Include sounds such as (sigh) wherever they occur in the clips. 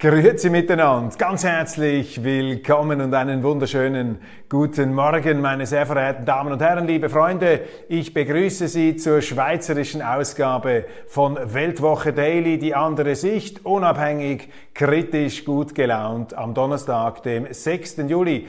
Grüezi miteinander, ganz herzlich willkommen und einen wunderschönen guten Morgen, meine sehr verehrten Damen und Herren, liebe Freunde. Ich begrüße Sie zur schweizerischen Ausgabe von Weltwoche Daily, die andere Sicht, unabhängig, kritisch, gut gelaunt, am Donnerstag, dem 6. Juli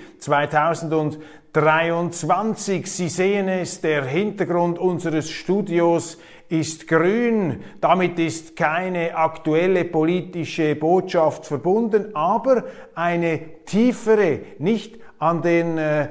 2023. Sie sehen es, der Hintergrund unseres Studios ist grün. Damit ist keine aktuelle politische Botschaft verbunden, aber eine tiefere, nicht an den äh,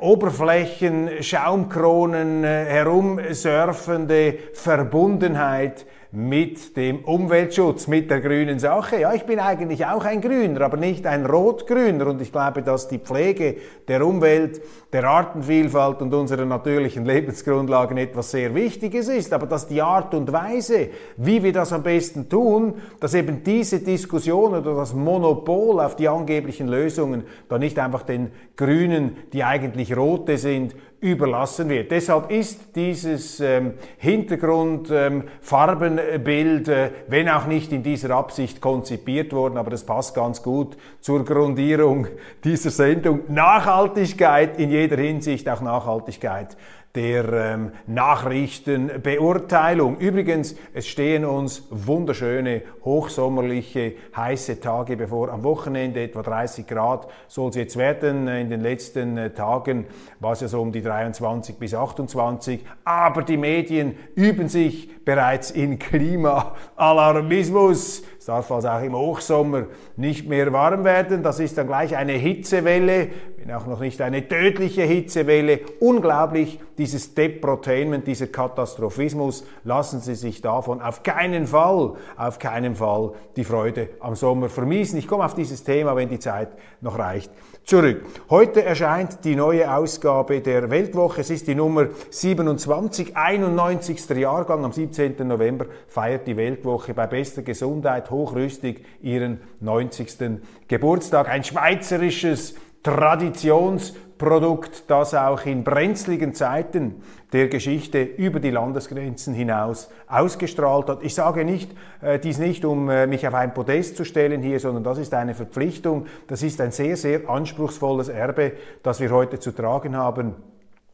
Oberflächen, Schaumkronen äh, herumsurfende Verbundenheit mit dem Umweltschutz, mit der grünen Sache. Ja, ich bin eigentlich auch ein Grüner, aber nicht ein Rotgrüner. Und ich glaube, dass die Pflege der Umwelt, der Artenvielfalt und unserer natürlichen Lebensgrundlagen etwas sehr Wichtiges ist. Aber dass die Art und Weise, wie wir das am besten tun, dass eben diese Diskussion oder das Monopol auf die angeblichen Lösungen da nicht einfach den Grünen, die eigentlich rote sind, überlassen wird. Deshalb ist dieses ähm, Hintergrundfarbenbild, ähm, äh, wenn auch nicht in dieser Absicht konzipiert worden, aber das passt ganz gut zur Grundierung (laughs) dieser Sendung. Nachhaltigkeit in jeder Hinsicht, auch Nachhaltigkeit der ähm, Nachrichtenbeurteilung. Übrigens, es stehen uns wunderschöne, hochsommerliche, heiße Tage bevor. Am Wochenende etwa 30 Grad soll es jetzt werden. In den letzten äh, Tagen war es ja so um die 23 bis 28. Aber die Medien üben sich bereits in Klimaalarmismus. Es darf also auch im Hochsommer nicht mehr warm werden. Das ist dann gleich eine Hitzewelle, wenn auch noch nicht eine tödliche Hitzewelle. Unglaublich, dieses Deprotainment, dieser Katastrophismus. Lassen Sie sich davon auf keinen Fall, auf keinen Fall die Freude am Sommer vermiesen. Ich komme auf dieses Thema, wenn die Zeit noch reicht, zurück. Heute erscheint die neue Ausgabe der Weltwoche. Es ist die Nummer 27, 91. Jahrgang. Am 17. November feiert die Weltwoche bei bester Gesundheit hochrüstig ihren 90. Geburtstag. Ein schweizerisches Traditionsprodukt, das auch in brenzligen Zeiten der Geschichte über die Landesgrenzen hinaus ausgestrahlt hat. Ich sage nicht, äh, dies nicht, um äh, mich auf ein Podest zu stellen hier, sondern das ist eine Verpflichtung. Das ist ein sehr, sehr anspruchsvolles Erbe, das wir heute zu tragen haben,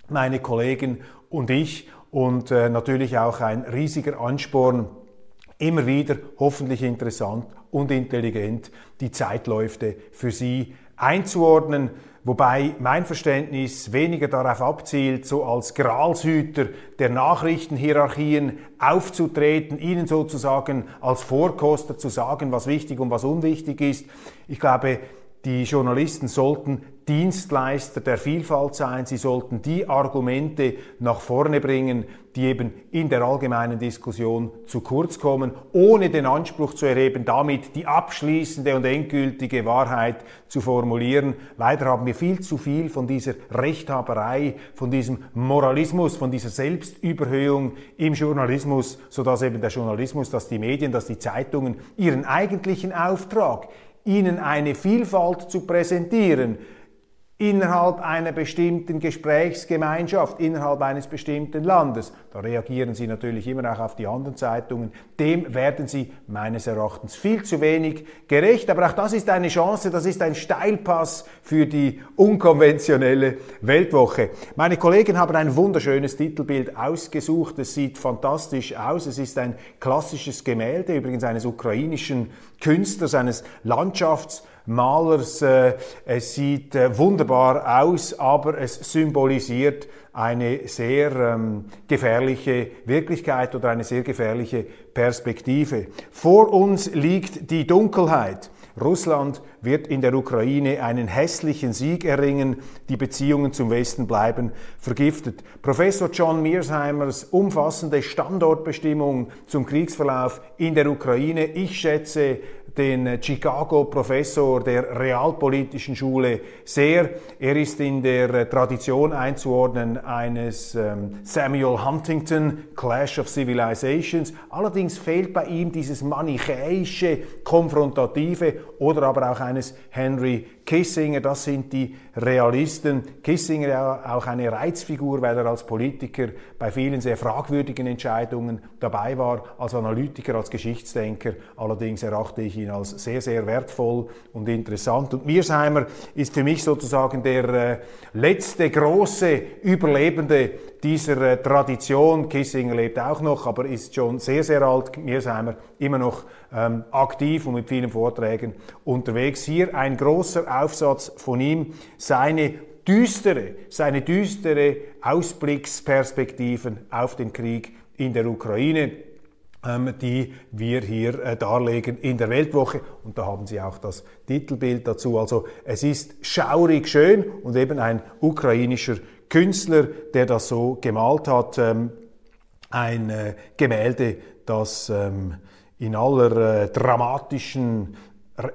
meine Kollegen und ich. Und äh, natürlich auch ein riesiger Ansporn, immer wieder hoffentlich interessant und intelligent die Zeitläufe für Sie einzuordnen, wobei mein Verständnis weniger darauf abzielt, so als Gralshüter der Nachrichtenhierarchien aufzutreten, ihnen sozusagen als Vorkoster zu sagen, was wichtig und was unwichtig ist. Ich glaube, die Journalisten sollten Dienstleister der Vielfalt sein. Sie sollten die Argumente nach vorne bringen, die eben in der allgemeinen Diskussion zu kurz kommen, ohne den Anspruch zu erheben, damit die abschließende und endgültige Wahrheit zu formulieren. Leider haben wir viel zu viel von dieser Rechthaberei, von diesem Moralismus, von dieser Selbstüberhöhung im Journalismus, sodass eben der Journalismus, dass die Medien, dass die Zeitungen ihren eigentlichen Auftrag, ihnen eine Vielfalt zu präsentieren, innerhalb einer bestimmten Gesprächsgemeinschaft, innerhalb eines bestimmten Landes. Da reagieren Sie natürlich immer auch auf die anderen Zeitungen. Dem werden Sie meines Erachtens viel zu wenig gerecht. Aber auch das ist eine Chance, das ist ein Steilpass für die unkonventionelle Weltwoche. Meine Kollegen haben ein wunderschönes Titelbild ausgesucht. Es sieht fantastisch aus. Es ist ein klassisches Gemälde, übrigens eines ukrainischen Künstlers, eines Landschafts Malers. Äh, es sieht äh, wunderbar aus, aber es symbolisiert eine sehr ähm, gefährliche Wirklichkeit oder eine sehr gefährliche Perspektive. Vor uns liegt die Dunkelheit. Russland wird in der Ukraine einen hässlichen Sieg erringen. Die Beziehungen zum Westen bleiben vergiftet. Professor John Mearsheimers umfassende Standortbestimmung zum Kriegsverlauf in der Ukraine. Ich schätze den Chicago-Professor der Realpolitischen Schule sehr. Er ist in der Tradition einzuordnen eines ähm, Samuel Huntington, Clash of Civilizations. Allerdings fehlt bei ihm dieses manichäische, konfrontative oder aber auch eines Henry Kissinger, das sind die Realisten. Kissinger auch eine Reizfigur, weil er als Politiker bei vielen sehr fragwürdigen Entscheidungen dabei war, als Analytiker, als Geschichtsdenker. Allerdings erachte ich ihn als sehr, sehr wertvoll und interessant. Und Mearsheimer ist für mich sozusagen der äh, letzte große Überlebende dieser äh, Tradition. Kissinger lebt auch noch, aber ist schon sehr, sehr alt. Mearsheimer immer noch ähm, aktiv und mit vielen Vorträgen unterwegs. Hier ein großer Aufsatz von ihm, seine düstere, seine düstere Ausblicksperspektiven auf den Krieg in der Ukraine ähm, die wir hier äh, darlegen in der Weltwoche. Und da haben Sie auch das Titelbild dazu. Also es ist schaurig schön und eben ein ukrainischer Künstler, der das so gemalt hat. Ähm, ein äh, Gemälde, das ähm, in aller äh, dramatischen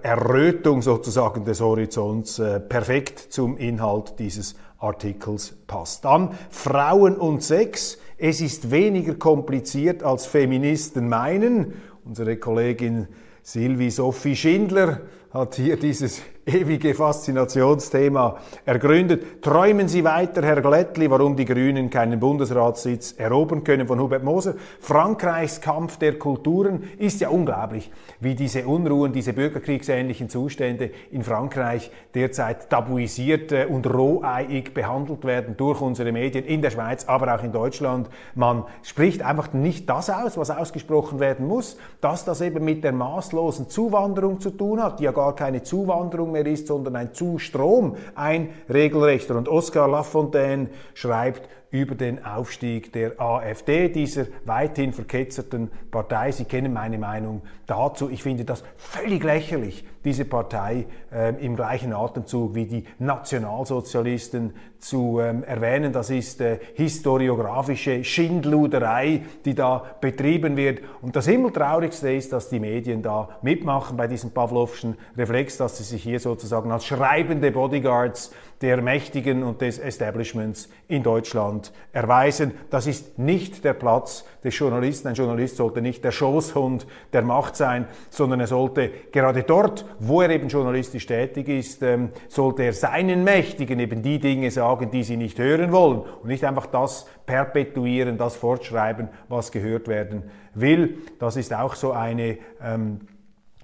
Errötung sozusagen des Horizonts äh, perfekt zum Inhalt dieses Artikels passt. Dann Frauen und Sex. Es ist weniger kompliziert, als Feministen meinen. Unsere Kollegin Sylvie Sophie Schindler hat hier dieses ewige Faszinationsthema ergründet. Träumen Sie weiter, Herr Glättli, warum die Grünen keinen Bundesratssitz erobern können von Hubert Moser. Frankreichs Kampf der Kulturen ist ja unglaublich, wie diese Unruhen, diese bürgerkriegsähnlichen Zustände in Frankreich derzeit tabuisiert äh, und roheiig behandelt werden durch unsere Medien in der Schweiz, aber auch in Deutschland. Man spricht einfach nicht das aus, was ausgesprochen werden muss, dass das eben mit der maßlosen Zuwanderung zu tun hat, die ja gar keine Zuwanderung mehr ist, sondern ein Zustrom, ein regelrechter. Und Oscar Lafontaine schreibt über den Aufstieg der AfD, dieser weithin verketzerten Partei. Sie kennen meine Meinung dazu. Ich finde das völlig lächerlich, diese Partei äh, im gleichen Atemzug wie die Nationalsozialisten zu ähm, erwähnen. Das ist äh, historiografische Schindluderei, die da betrieben wird. Und das Himmeltraurigste ist, dass die Medien da mitmachen bei diesem Pavlovschen Reflex, dass sie sich hier sozusagen als schreibende Bodyguards der Mächtigen und des Establishments in Deutschland erweisen. Das ist nicht der Platz des Journalisten. Ein Journalist sollte nicht der Schoßhund der Macht sein, sondern er sollte gerade dort, wo er eben journalistisch tätig ist, ähm, sollte er seinen Mächtigen eben die Dinge sagen, die sie nicht hören wollen und nicht einfach das perpetuieren, das fortschreiben, was gehört werden will. Das ist auch so eine ähm,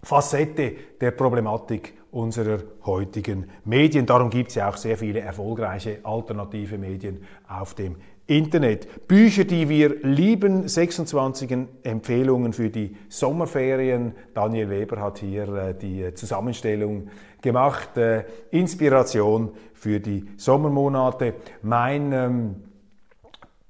Facette der Problematik unserer heutigen Medien. Darum gibt es ja auch sehr viele erfolgreiche alternative Medien auf dem Internet. Bücher, die wir lieben, 26 Empfehlungen für die Sommerferien. Daniel Weber hat hier äh, die Zusammenstellung gemacht. Äh, Inspiration für die Sommermonate. Mein ähm,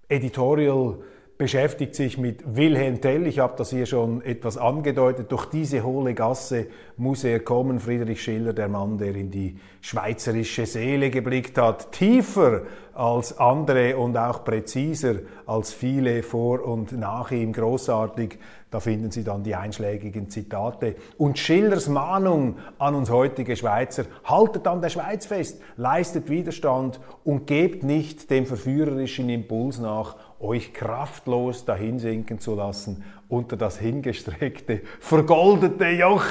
Editorial beschäftigt sich mit Wilhelm Tell. Ich habe das hier schon etwas angedeutet. Durch diese hohle Gasse muss er kommen. Friedrich Schiller, der Mann, der in die schweizerische Seele geblickt hat, tiefer als andere und auch präziser als viele vor und nach ihm. Großartig. Da finden Sie dann die einschlägigen Zitate. Und Schillers Mahnung an uns heutige Schweizer, haltet an der Schweiz fest, leistet Widerstand und gebt nicht dem verführerischen Impuls nach euch kraftlos dahinsinken zu lassen unter das hingestreckte, vergoldete Joch,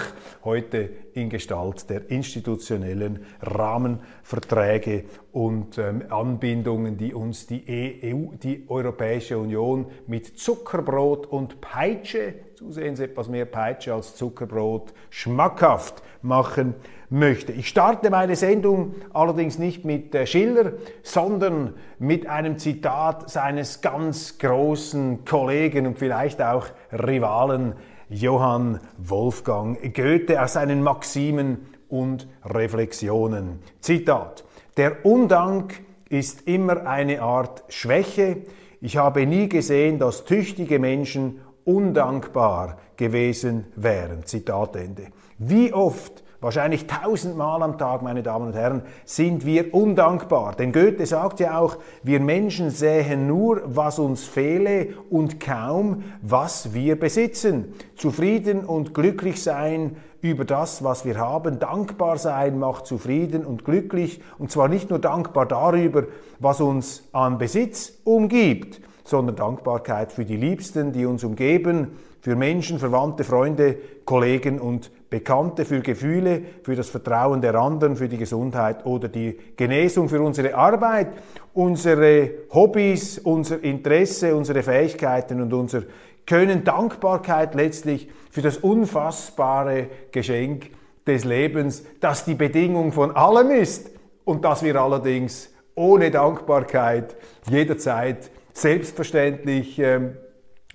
heute in Gestalt der institutionellen Rahmenverträge und ähm, Anbindungen, die uns die EU, die Europäische Union mit Zuckerbrot und Peitsche, zusehends etwas mehr Peitsche als Zuckerbrot, schmackhaft machen möchte. Ich starte meine Sendung allerdings nicht mit äh, Schiller, sondern mit einem Zitat seines ganz großen Kollegen und vielleicht auch Rivalen Johann Wolfgang Goethe aus seinen Maximen und Reflexionen. Zitat. Der Undank ist immer eine Art Schwäche. Ich habe nie gesehen, dass tüchtige Menschen undankbar gewesen wären. Zitat Ende. Wie oft wahrscheinlich tausendmal am Tag, meine Damen und Herren, sind wir undankbar. Denn Goethe sagt ja auch, wir Menschen sähen nur, was uns fehle und kaum, was wir besitzen. Zufrieden und glücklich sein über das, was wir haben. Dankbar sein macht zufrieden und glücklich. Und zwar nicht nur dankbar darüber, was uns an Besitz umgibt, sondern Dankbarkeit für die Liebsten, die uns umgeben, für Menschen, Verwandte, Freunde, Kollegen und Bekannte, für Gefühle, für das Vertrauen der anderen, für die Gesundheit oder die Genesung, für unsere Arbeit, unsere Hobbys, unser Interesse, unsere Fähigkeiten und unser Können. Dankbarkeit letztlich für das unfassbare Geschenk des Lebens, das die Bedingung von allem ist und das wir allerdings ohne Dankbarkeit jederzeit selbstverständlich ähm,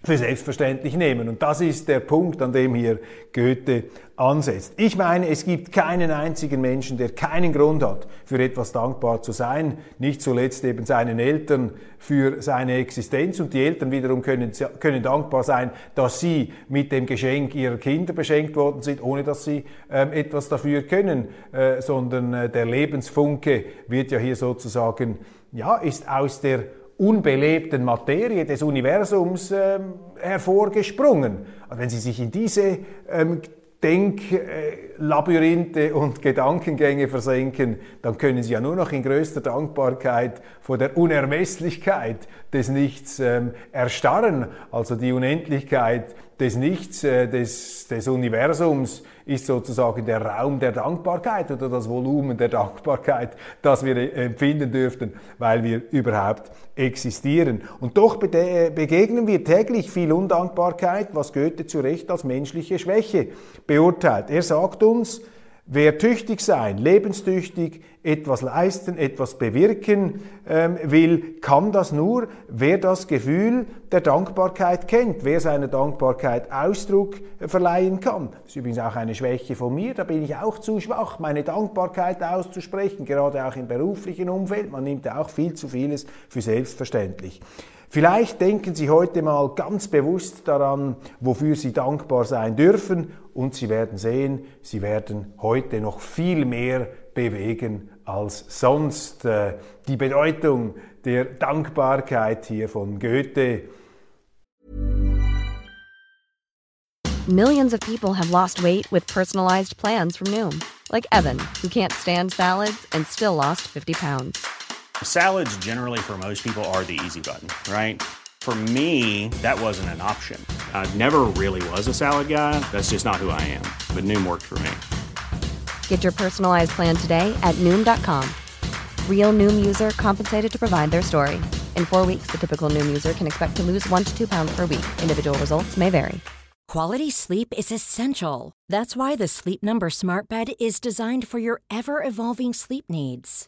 für selbstverständlich nehmen. Und das ist der Punkt, an dem hier Goethe ansetzt. Ich meine, es gibt keinen einzigen Menschen, der keinen Grund hat, für etwas dankbar zu sein. Nicht zuletzt eben seinen Eltern für seine Existenz. Und die Eltern wiederum können, können dankbar sein, dass sie mit dem Geschenk ihrer Kinder beschenkt worden sind, ohne dass sie ähm, etwas dafür können, äh, sondern äh, der Lebensfunke wird ja hier sozusagen, ja, ist aus der unbelebten Materie des Universums ähm, hervorgesprungen. Wenn Sie sich in diese ähm, Denklabyrinthe und Gedankengänge versenken, dann können Sie ja nur noch in größter Dankbarkeit vor der Unermesslichkeit des Nichts ähm, erstarren. Also die Unendlichkeit des Nichts, äh, des, des Universums ist sozusagen der Raum der Dankbarkeit oder das Volumen der Dankbarkeit, das wir äh, empfinden dürften, weil wir überhaupt existieren. Und doch begegnen wir täglich viel Undankbarkeit, was Goethe zu Recht als menschliche Schwäche beurteilt. Er sagt uns, Wer tüchtig sein, lebenstüchtig, etwas leisten, etwas bewirken ähm, will, kann das nur, wer das Gefühl der Dankbarkeit kennt, wer seiner Dankbarkeit Ausdruck äh, verleihen kann. Das ist übrigens auch eine Schwäche von mir, da bin ich auch zu schwach, meine Dankbarkeit auszusprechen, gerade auch im beruflichen Umfeld. Man nimmt ja auch viel zu vieles für selbstverständlich. Vielleicht denken Sie heute mal ganz bewusst daran, wofür Sie dankbar sein dürfen und Sie werden sehen, Sie werden heute noch viel mehr bewegen als sonst. Äh, die Bedeutung der Dankbarkeit hier von Goethe. Millions of people have lost weight with personalized plans from Noom, like Evan, who can't stand salads and still lost 50 pounds. Salads, generally, for most people, are the easy button, right? For me, that wasn't an option. I never really was a salad guy. That's just not who I am. But Noom worked for me. Get your personalized plan today at Noom.com. Real Noom user compensated to provide their story. In four weeks, the typical Noom user can expect to lose one to two pounds per week. Individual results may vary. Quality sleep is essential. That's why the Sleep Number Smart Bed is designed for your ever evolving sleep needs.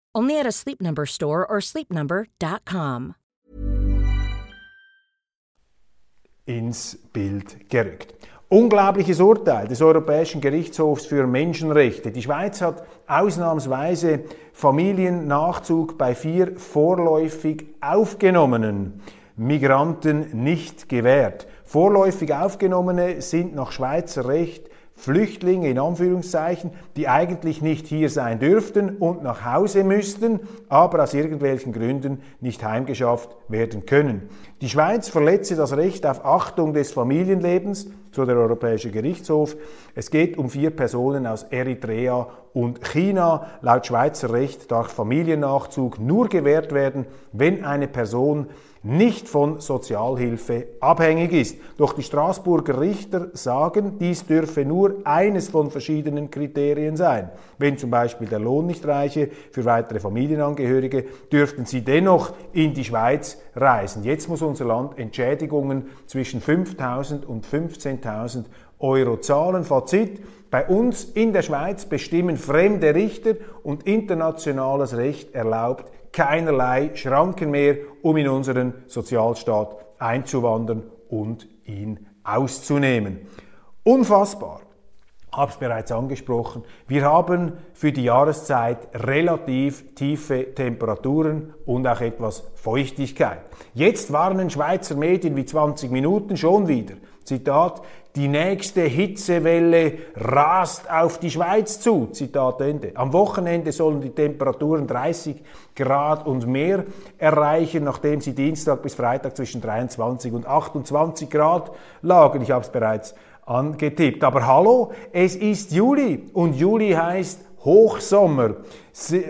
Only at a Sleep Number store or sleepnumber.com. Ins Bild gerückt. Unglaubliches Urteil des Europäischen Gerichtshofs für Menschenrechte. Die Schweiz hat ausnahmsweise Familiennachzug bei vier vorläufig aufgenommenen Migranten nicht gewährt. Vorläufig Aufgenommene sind nach Schweizer Recht Flüchtlinge in Anführungszeichen, die eigentlich nicht hier sein dürften und nach Hause müssten, aber aus irgendwelchen Gründen nicht heimgeschafft werden können. Die Schweiz verletze das Recht auf Achtung des Familienlebens, so der Europäische Gerichtshof. Es geht um vier Personen aus Eritrea und China. Laut Schweizer Recht darf Familiennachzug nur gewährt werden, wenn eine Person nicht von Sozialhilfe abhängig ist. Doch die Straßburger Richter sagen, dies dürfe nur eines von verschiedenen Kriterien sein. Wenn zum Beispiel der Lohn nicht reiche für weitere Familienangehörige, dürften sie dennoch in die Schweiz reisen. Jetzt muss unser Land Entschädigungen zwischen 5.000 und 15.000 Euro zahlen. Fazit, bei uns in der Schweiz bestimmen fremde Richter und internationales Recht erlaubt keinerlei Schranken mehr, um in unseren Sozialstaat einzuwandern und ihn auszunehmen. Unfassbar. Habe es bereits angesprochen. Wir haben für die Jahreszeit relativ tiefe Temperaturen und auch etwas Feuchtigkeit. Jetzt warnen Schweizer Medien wie 20 Minuten schon wieder. Zitat, die nächste Hitzewelle rast auf die Schweiz zu. Zitat Ende. Am Wochenende sollen die Temperaturen 30 Grad und mehr erreichen, nachdem sie Dienstag bis Freitag zwischen 23 und 28 Grad lagen. Ich habe es bereits angetippt. Aber hallo, es ist Juli und Juli heißt Hochsommer. Sie,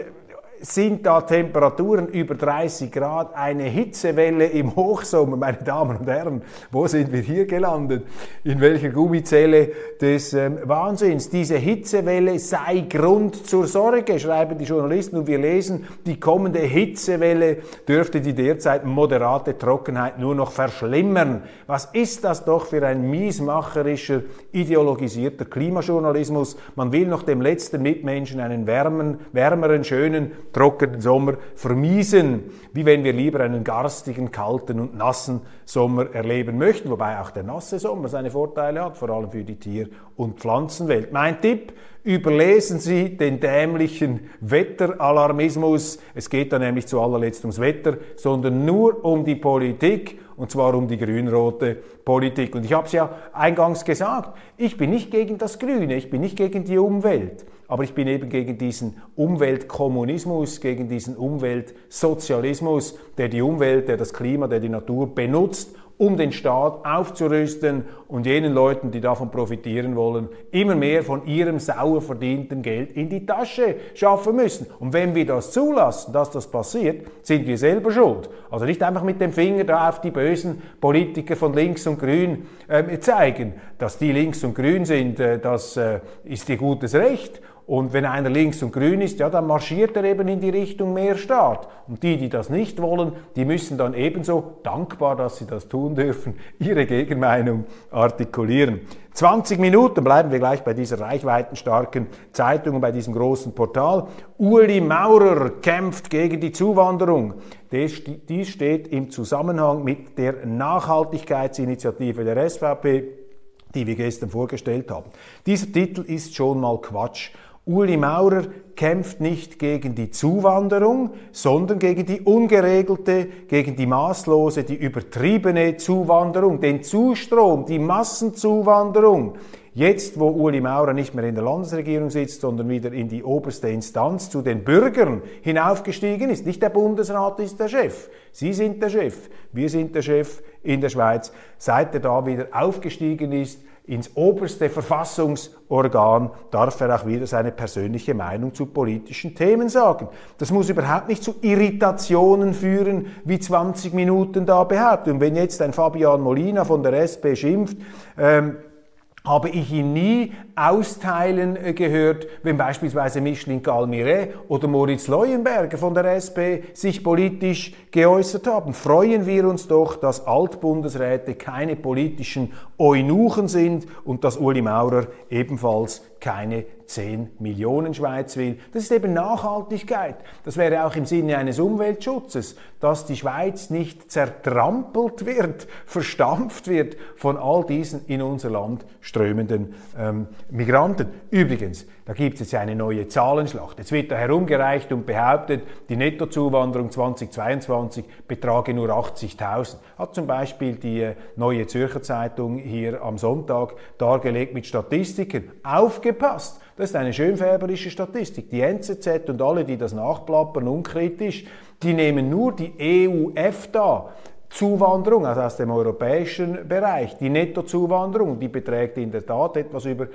sind da Temperaturen über 30 Grad, eine Hitzewelle im (laughs) Hochsommer, meine Damen und Herren, wo sind wir hier gelandet? In welcher Gummizelle des ähm, Wahnsinns? Diese Hitzewelle sei Grund zur Sorge, schreiben die Journalisten und wir lesen, die kommende Hitzewelle dürfte die derzeit moderate Trockenheit nur noch verschlimmern. Was ist das doch für ein miesmacherischer, ideologisierter Klimajournalismus? Man will noch dem letzten Mitmenschen einen wärmen, wärmeren, schönen, trockenen Sommer vermiesen, wie wenn wir lieber einen garstigen, kalten und nassen Sommer erleben möchten, wobei auch der nasse Sommer seine Vorteile hat, vor allem für die Tier- und Pflanzenwelt. Mein Tipp, überlesen Sie den dämlichen Wetteralarmismus. Es geht da nämlich zu allerletzt ums Wetter, sondern nur um die Politik und zwar um die grün-rote Politik. Und ich habe es ja eingangs gesagt, ich bin nicht gegen das Grüne, ich bin nicht gegen die Umwelt, aber ich bin eben gegen diesen Umweltkommunismus, gegen diesen Umweltsozialismus, der die Umwelt, der das Klima, der die Natur benutzt, um den Staat aufzurüsten und jenen Leuten, die davon profitieren wollen, immer mehr von ihrem sauer verdienten Geld in die Tasche schaffen müssen. Und wenn wir das zulassen, dass das passiert, sind wir selber schuld. Also nicht einfach mit dem Finger da auf die bösen Politiker von links und grün äh, zeigen. Dass die links und grün sind, äh, das äh, ist ihr gutes Recht. Und wenn einer links und grün ist, ja, dann marschiert er eben in die Richtung mehr Staat. Und die, die das nicht wollen, die müssen dann ebenso, dankbar, dass sie das tun dürfen, (laughs) ihre Gegenmeinung artikulieren. 20 Minuten bleiben wir gleich bei dieser reichweitenstarken Zeitung und bei diesem großen Portal. Uli Maurer kämpft gegen die Zuwanderung. Dies steht im Zusammenhang mit der Nachhaltigkeitsinitiative der SVP, die wir gestern vorgestellt haben. Dieser Titel ist schon mal Quatsch. Uli Maurer kämpft nicht gegen die Zuwanderung, sondern gegen die ungeregelte, gegen die maßlose, die übertriebene Zuwanderung, den Zustrom, die Massenzuwanderung. Jetzt, wo Uli Maurer nicht mehr in der Landesregierung sitzt, sondern wieder in die oberste Instanz zu den Bürgern hinaufgestiegen ist, nicht der Bundesrat ist der Chef, Sie sind der Chef, wir sind der Chef in der Schweiz, seit er da wieder aufgestiegen ist, ins oberste Verfassungsorgan darf er auch wieder seine persönliche Meinung zu politischen Themen sagen. Das muss überhaupt nicht zu Irritationen führen, wie 20 Minuten da behaupten. Und wenn jetzt ein Fabian Molina von der SP schimpft, ähm, habe ich ihn nie austeilen äh, gehört, wenn beispielsweise Micheline Galmire oder Moritz Leuenberger von der SP sich politisch geäußert haben. Freuen wir uns doch, dass Altbundesräte keine politischen Eunuchen sind und dass Uli Maurer ebenfalls keine 10 Millionen Schweiz will. Das ist eben Nachhaltigkeit. Das wäre auch im Sinne eines Umweltschutzes, dass die Schweiz nicht zertrampelt wird, (laughs) verstampft wird von all diesen in unser Land strömenden ähm, Migranten. Übrigens, da gibt es jetzt eine neue Zahlenschlacht. Jetzt wird da herumgereicht und behauptet, die Nettozuwanderung 2022 betrage nur 80.000. Hat zum Beispiel die äh, Neue Zürcher Zeitung hier am Sonntag dargelegt mit Statistiken. Aufgepasst! Das ist eine schönfärberische Statistik. Die NZZ und alle, die das nachplappern, unkritisch, die nehmen nur die EU-EFTA Zuwanderung, also aus dem europäischen Bereich. Die Nettozuwanderung, die beträgt in der Tat etwas über,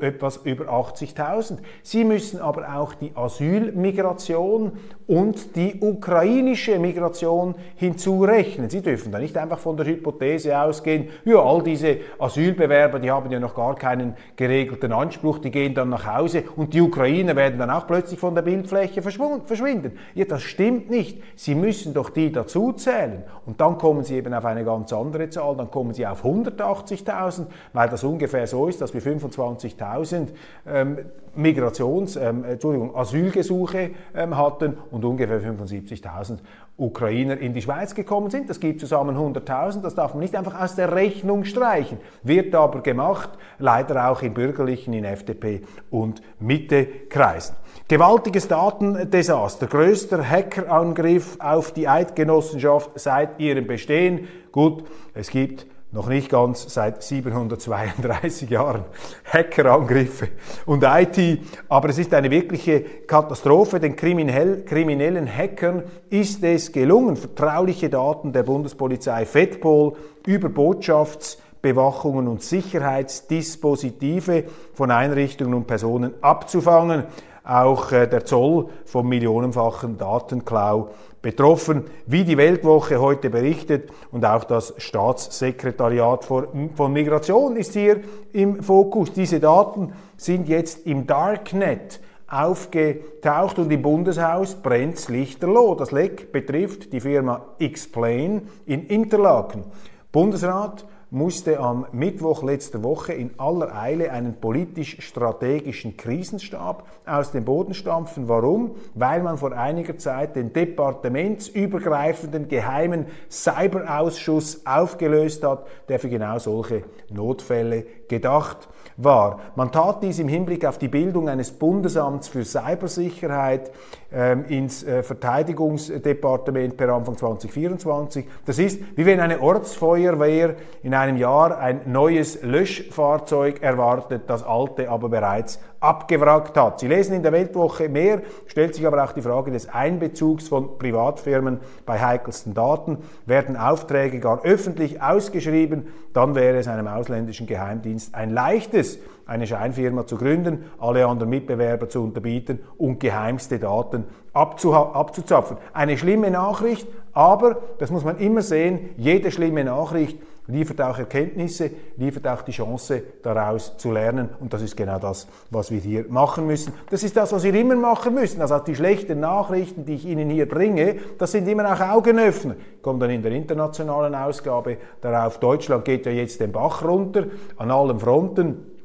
etwas über 80.000. Sie müssen aber auch die Asylmigration und die ukrainische Migration hinzurechnen. Sie dürfen da nicht einfach von der Hypothese ausgehen, ja, all diese Asylbewerber, die haben ja noch gar keinen geregelten Anspruch, die gehen dann nach Hause und die Ukrainer werden dann auch plötzlich von der Bildfläche verschwinden. Ja, das stimmt nicht. Sie müssen doch die dazu zählen. Und dann kommen sie eben auf eine ganz andere Zahl, dann kommen sie auf 180.000, weil das ungefähr so ist, dass wir 25.000 ähm, Migrations-, ähm, Entschuldigung, Asylgesuche ähm, hatten und ungefähr 75.000 Ukrainer in die Schweiz gekommen sind. Das gibt zusammen 100.000, das darf man nicht einfach aus der Rechnung streichen. Wird aber gemacht, leider auch in bürgerlichen, in FDP und Mitte-Kreisen. Gewaltiges Datendesaster, größter Hackerangriff auf die Eidgenossenschaft seit ihrem Bestehen. Gut, es gibt noch nicht ganz seit 732 (laughs) Jahren Hackerangriffe und IT, aber es ist eine wirkliche Katastrophe. Den kriminellen Hackern ist es gelungen, vertrauliche Daten der Bundespolizei FEDPOL über Botschaftsbewachungen und Sicherheitsdispositive von Einrichtungen und Personen abzufangen. Auch äh, der Zoll vom millionenfachen Datenklau betroffen, wie die Weltwoche heute berichtet und auch das Staatssekretariat von Migration ist hier im Fokus. Diese Daten sind jetzt im Darknet aufgetaucht und im Bundeshaus brennt lichterloh. Das Leck betrifft die Firma Explain in Interlaken. Bundesrat musste am Mittwoch letzter Woche in aller Eile einen politisch-strategischen Krisenstab aus dem Boden stampfen. Warum? Weil man vor einiger Zeit den departementsübergreifenden geheimen Cyberausschuss aufgelöst hat, der für genau solche Notfälle gedacht war. Man tat dies im Hinblick auf die Bildung eines Bundesamts für Cybersicherheit ähm, ins äh, Verteidigungsdepartement per Anfang 2024. Das ist, wie wenn eine Ortsfeuerwehr in einem Jahr ein neues Löschfahrzeug erwartet, das alte aber bereits abgewrackt hat. Sie lesen in der Weltwoche mehr, stellt sich aber auch die Frage des Einbezugs von Privatfirmen bei heikelsten Daten. Werden Aufträge gar öffentlich ausgeschrieben, dann wäre es einem ausländischen Geheimdienst ein leichtes, eine Scheinfirma zu gründen, alle anderen Mitbewerber zu unterbieten und geheimste Daten abzuzapfen. Eine schlimme Nachricht, aber, das muss man immer sehen, jede schlimme Nachricht liefert auch Erkenntnisse, liefert auch die Chance, daraus zu lernen. Und das ist genau das, was wir hier machen müssen. Das ist das, was wir immer machen müssen. Also die schlechten Nachrichten, die ich Ihnen hier bringe, das sind immer auch Augenöffner. Kommt dann in der internationalen Ausgabe darauf, Deutschland geht ja jetzt den Bach runter, an allen Fronten.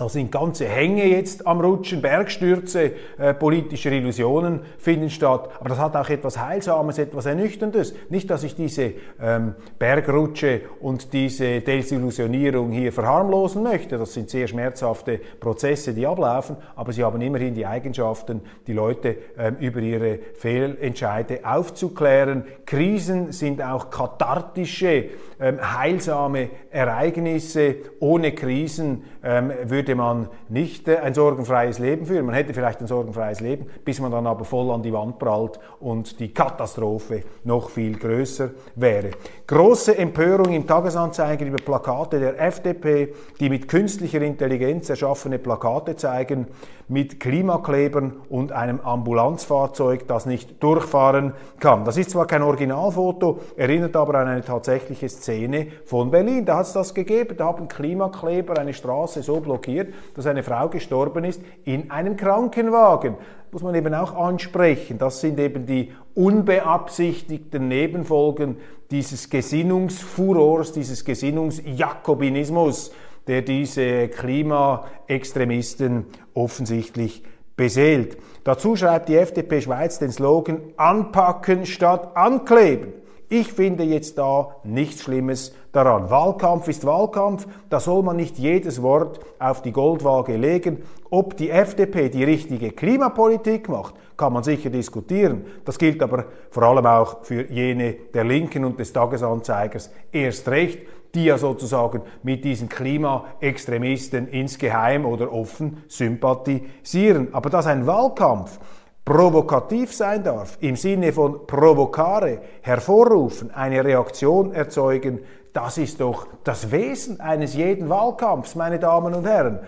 Da sind ganze Hänge jetzt am Rutschen, Bergstürze, äh, politische Illusionen finden statt. Aber das hat auch etwas Heilsames, etwas Ernüchterndes. Nicht, dass ich diese ähm, Bergrutsche und diese Desillusionierung hier verharmlosen möchte. Das sind sehr schmerzhafte Prozesse, die ablaufen. Aber sie haben immerhin die Eigenschaften, die Leute ähm, über ihre Fehlentscheide aufzuklären. Krisen sind auch kathartische, ähm, heilsame Ereignisse. Ohne Krisen ähm, würde könnte man nicht äh, ein sorgenfreies Leben führen. Man hätte vielleicht ein sorgenfreies Leben, bis man dann aber voll an die Wand prallt und die Katastrophe noch viel größer wäre. Große Empörung im Tagesanzeiger über Plakate der FDP, die mit künstlicher Intelligenz erschaffene Plakate zeigen, mit Klimaklebern und einem Ambulanzfahrzeug, das nicht durchfahren kann. Das ist zwar kein Originalfoto, erinnert aber an eine tatsächliche Szene von Berlin. Da hat es das gegeben, da haben Klimakleber eine Straße so blockiert, dass eine Frau gestorben ist in einem Krankenwagen muss man eben auch ansprechen. Das sind eben die unbeabsichtigten Nebenfolgen dieses Gesinnungsfurors, dieses Gesinnungsjakobinismus, der diese Klimaextremisten offensichtlich beseelt. Dazu schreibt die FDP Schweiz den Slogan Anpacken statt ankleben. Ich finde jetzt da nichts Schlimmes daran. Wahlkampf ist Wahlkampf, da soll man nicht jedes Wort auf die Goldwaage legen. Ob die FDP die richtige Klimapolitik macht, kann man sicher diskutieren. Das gilt aber vor allem auch für jene der Linken und des Tagesanzeigers erst recht die ja sozusagen mit diesen Klimaextremisten insgeheim oder offen sympathisieren. Aber dass ein Wahlkampf provokativ sein darf, im Sinne von provocare, hervorrufen, eine Reaktion erzeugen, das ist doch das Wesen eines jeden Wahlkampfs, meine Damen und Herren.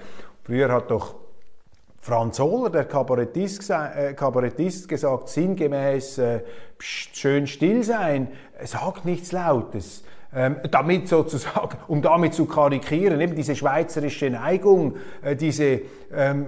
Früher hat doch Franz Hohler, der Kabarettist, äh, Kabarettist gesagt, sinngemäß, äh, pst, schön still sein, sagt nichts Lautes. Ähm, damit sozusagen, um damit zu karikieren, eben diese schweizerische Neigung, äh, diese ähm,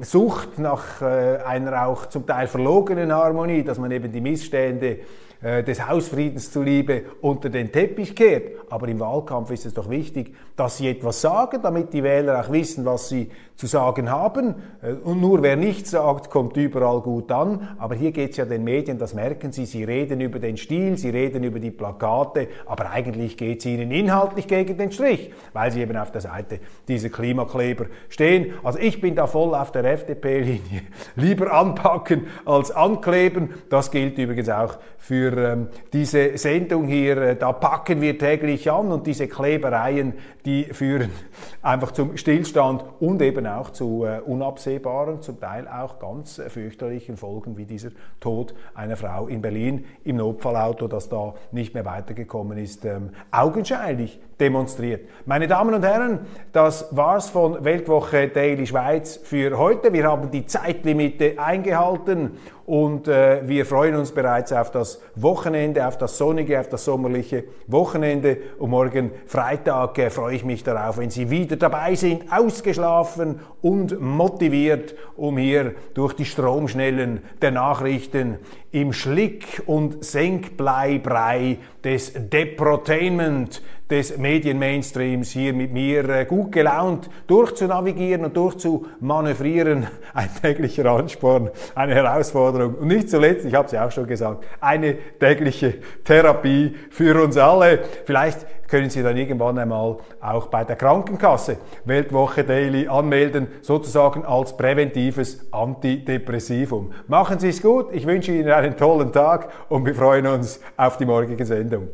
Sucht nach äh, einer auch zum Teil verlogenen Harmonie, dass man eben die Missstände äh, des Hausfriedens zuliebe unter den Teppich kehrt. Aber im Wahlkampf ist es doch wichtig, dass Sie etwas sagen, damit die Wähler auch wissen, was sie zu sagen haben. Äh, und nur wer nichts sagt, kommt überall gut an. Aber hier geht es ja den Medien, das merken Sie, sie reden über den Stil, sie reden über die Plakate, aber eigentlich geht es ihnen inhaltlich gegen den Strich, weil sie eben auf der Seite dieser Klimakleber stehen. Also ich bin da voll auf der FDP-Linie. (laughs) Lieber anpacken als ankleben. Das gilt übrigens auch für ähm, diese Sendung hier. Äh, da packen wir täglich an und diese Klebereien, die führen (laughs) einfach zum Stillstand und eben auch zu äh, unabsehbaren, zum Teil auch ganz äh, fürchterlichen Folgen wie dieser Tod einer Frau in Berlin im Notfallauto, das da nicht mehr weitergekommen ist, ähm, augenscheinlich demonstriert. Meine Damen und Herren, das war's von Weltwoche Daily Schweiz für heute. Wir haben die Zeitlimite eingehalten und äh, wir freuen uns bereits auf das Wochenende, auf das sonnige, auf das sommerliche Wochenende. Und morgen Freitag äh, freue ich mich darauf, wenn Sie wieder dabei sind, ausgeschlafen und motiviert, um hier durch die Stromschnellen der Nachrichten im Schlick- und Senkbleibrei des Deprotainment des Medien-Mainstreams hier mit mir äh, gut gelaunt durchzunavigieren und durchzumanövrieren. (laughs) Ein täglicher Ansporn, eine Herausforderung und nicht zuletzt, ich habe es ja auch schon gesagt, eine tägliche Therapie für uns alle. Vielleicht können Sie dann irgendwann einmal auch bei der Krankenkasse Weltwoche Daily anmelden, sozusagen als präventives Antidepressivum. Machen Sie es gut, ich wünsche Ihnen einen tollen Tag und wir freuen uns auf die morgige Sendung.